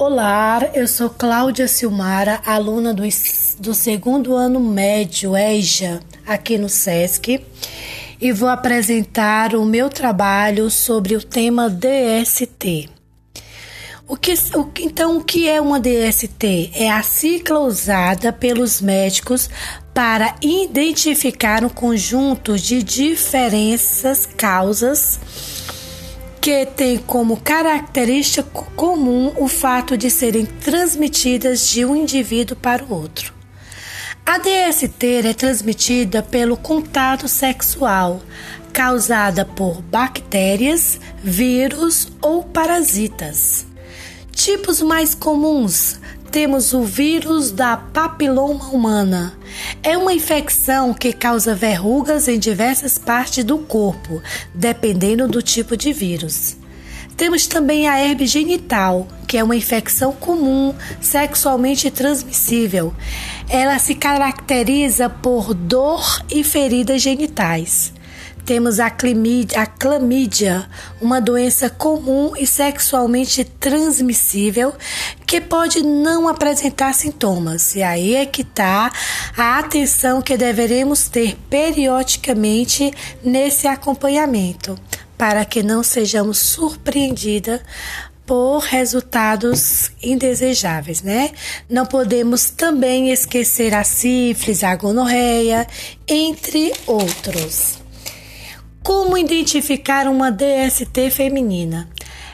Olá, eu sou Cláudia Silmara, aluna do, do segundo ano médio EJA, aqui no SESC, e vou apresentar o meu trabalho sobre o tema DST. O que, o, então, o que é uma DST? É a sigla usada pelos médicos para identificar um conjunto de diferenças, causas que tem como característica comum o fato de serem transmitidas de um indivíduo para o outro. A DST é transmitida pelo contato sexual, causada por bactérias, vírus ou parasitas. Tipos mais comuns temos o vírus da papiloma humana. É uma infecção que causa verrugas em diversas partes do corpo, dependendo do tipo de vírus. Temos também a herpes genital, que é uma infecção comum, sexualmente transmissível. Ela se caracteriza por dor e feridas genitais. Temos a clamídia, a clamídia, uma doença comum e sexualmente transmissível que pode não apresentar sintomas. E aí é que está a atenção que deveremos ter periodicamente nesse acompanhamento, para que não sejamos surpreendidas por resultados indesejáveis, né? Não podemos também esquecer a sífilis, a gonorreia, entre outros. Como identificar uma DST feminina?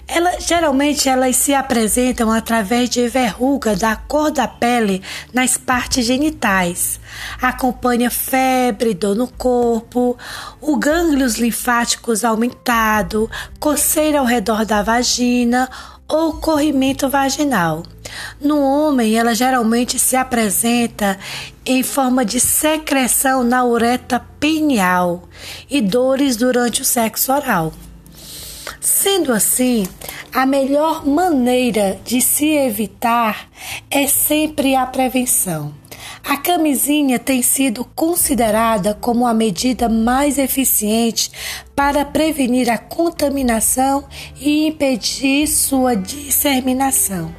Ela, geralmente elas se apresentam através de verruga da cor da pele nas partes genitais. Acompanha febre, dor no corpo, o gânglios linfáticos aumentado, coceira ao redor da vagina ou corrimento vaginal. No homem, ela geralmente se apresenta em forma de secreção na ureta pineal e dores durante o sexo oral. Sendo assim, a melhor maneira de se evitar é sempre a prevenção. A camisinha tem sido considerada como a medida mais eficiente para prevenir a contaminação e impedir sua disseminação.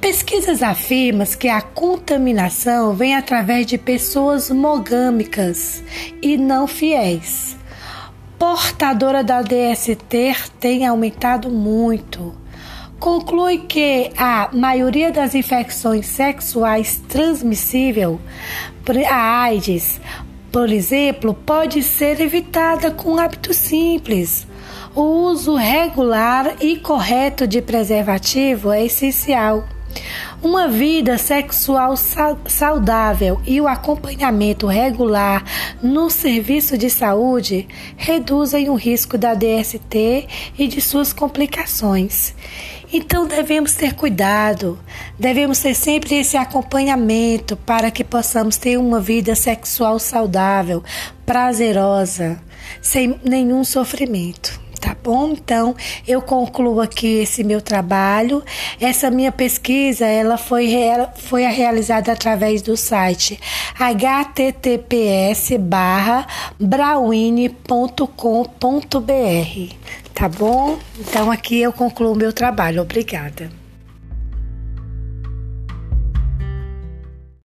Pesquisas afirmam que a contaminação vem através de pessoas mogâmicas e não fiéis. Portadora da DST tem aumentado muito. Conclui que a maioria das infecções sexuais transmissíveis, a AIDS, por exemplo, pode ser evitada com hábitos simples. O uso regular e correto de preservativo é essencial. Uma vida sexual saudável e o acompanhamento regular no serviço de saúde reduzem o risco da DST e de suas complicações. Então devemos ter cuidado, devemos ter sempre esse acompanhamento para que possamos ter uma vida sexual saudável, prazerosa, sem nenhum sofrimento tá bom? Então, eu concluo aqui esse meu trabalho. Essa minha pesquisa, ela foi, foi realizada através do site https barra tá bom? Então, aqui eu concluo o meu trabalho. Obrigada.